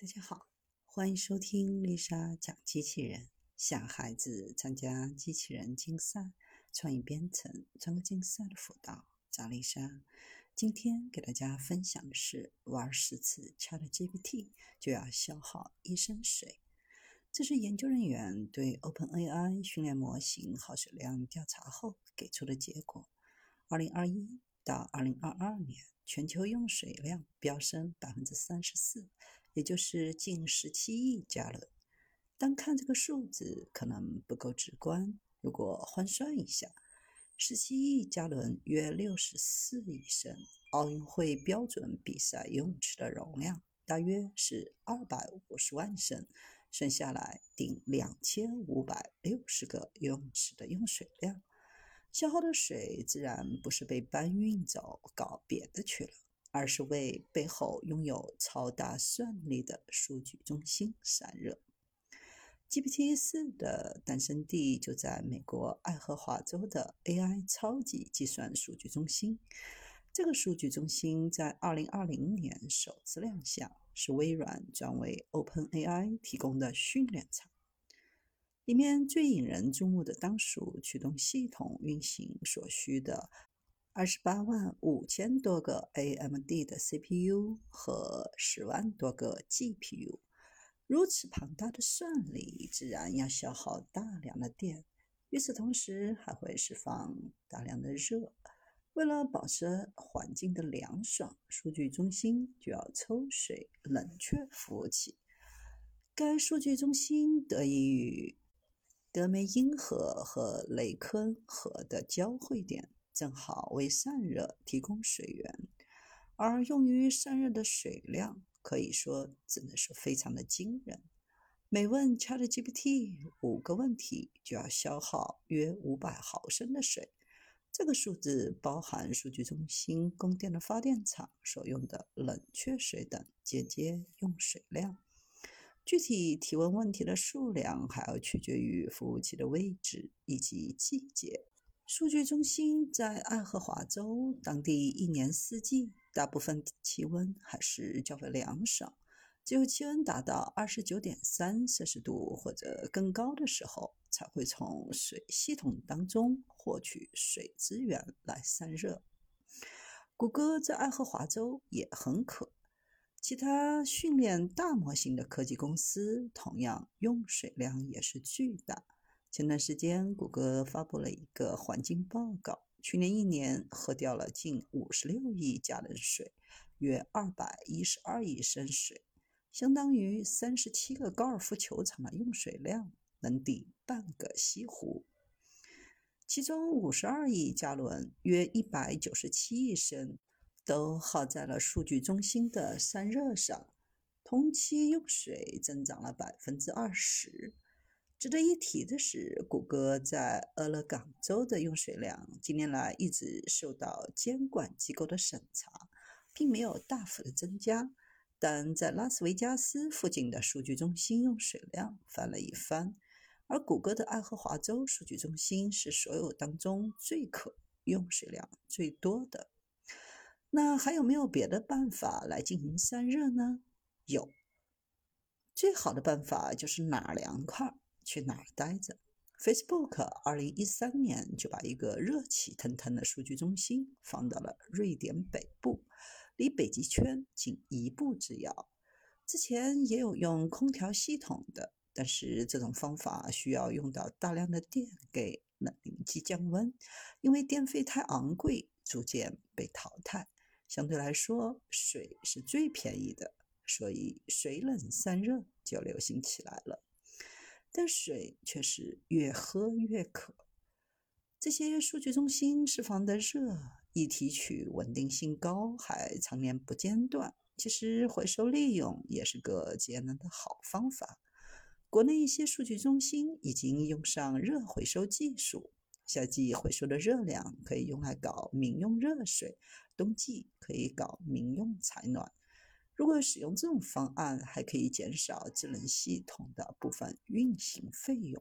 大家好，欢迎收听丽莎讲机器人。想孩子参加机器人竞赛、创意编程、创客竞赛的辅导，找丽莎。今天给大家分享的是：玩十次 ChatGPT 就要消耗一升水。这是研究人员对 OpenAI 训练模型耗水量调查后给出的结果。二零二一到二零二二年，全球用水量飙升百分之三十四。也就是近十七亿加仑。单看这个数字可能不够直观，如果换算一下，十七亿加仑约六十四亿升。奥运会标准比赛游泳池的容量大约是二百五十万升，算下来顶两千五百六十个游泳池的用水量。消耗的水自然不是被搬运走搞别的去了。而是为背后拥有超大算力的数据中心散热。GPT-4 的诞生地就在美国爱荷华州的 AI 超级计算数据中心。这个数据中心在2020年首次亮相，是微软专为 OpenAI 提供的训练场。里面最引人注目的当属驱动系统运行所需的。二十八万五千多个 AMD 的 CPU 和十万多个 GPU，如此庞大的算力，自然要消耗大量的电。与此同时，还会释放大量的热。为了保持环境的凉爽，数据中心就要抽水冷却服务器。该数据中心得益于德梅因河和雷科河的交汇点。正好为散热提供水源，而用于散热的水量可以说只能说非常的惊人。每问 ChatGPT 五个问题就要消耗约五百毫升的水，这个数字包含数据中心供电的发电厂所用的冷却水等间接用水量。具体提问问题的数量还要取决于服务器的位置以及季节。数据中心在爱荷华州，当地一年四季大部分气温还是较为凉爽，只有气温达到二十九点三摄氏度或者更高的时候，才会从水系统当中获取水资源来散热。谷歌在爱荷华州也很渴，其他训练大模型的科技公司同样用水量也是巨大。前段时间，谷歌发布了一个环境报告，去年一年喝掉了近五十六亿加仑水，约二百一十二亿升水，相当于三十七个高尔夫球场的用水量，能抵半个西湖。其中五十二亿加仑，约一百九十七亿升，都耗在了数据中心的散热上，同期用水增长了百分之二十。值得一提的是，谷歌在俄勒冈州的用水量近年来一直受到监管机构的审查，并没有大幅的增加。但在拉斯维加斯附近的数据中心用水量翻了一番，而谷歌的爱荷华州数据中心是所有当中最可用水量最多的。那还有没有别的办法来进行散热呢？有，最好的办法就是哪凉快。去哪儿待着？Facebook 二零一三年就把一个热气腾腾的数据中心放到了瑞典北部，离北极圈仅一步之遥。之前也有用空调系统的，但是这种方法需要用到大量的电给冷凝机降温，因为电费太昂贵，逐渐被淘汰。相对来说，水是最便宜的，所以水冷散热就流行起来了。但水却是越喝越渴。这些数据中心释放的热一提取稳定性高，还常年不间断。其实回收利用也是个节能的好方法。国内一些数据中心已经用上热回收技术，夏季回收的热量可以用来搞民用热水，冬季可以搞民用采暖。如果使用这种方案，还可以减少智能系统的部分运行费用。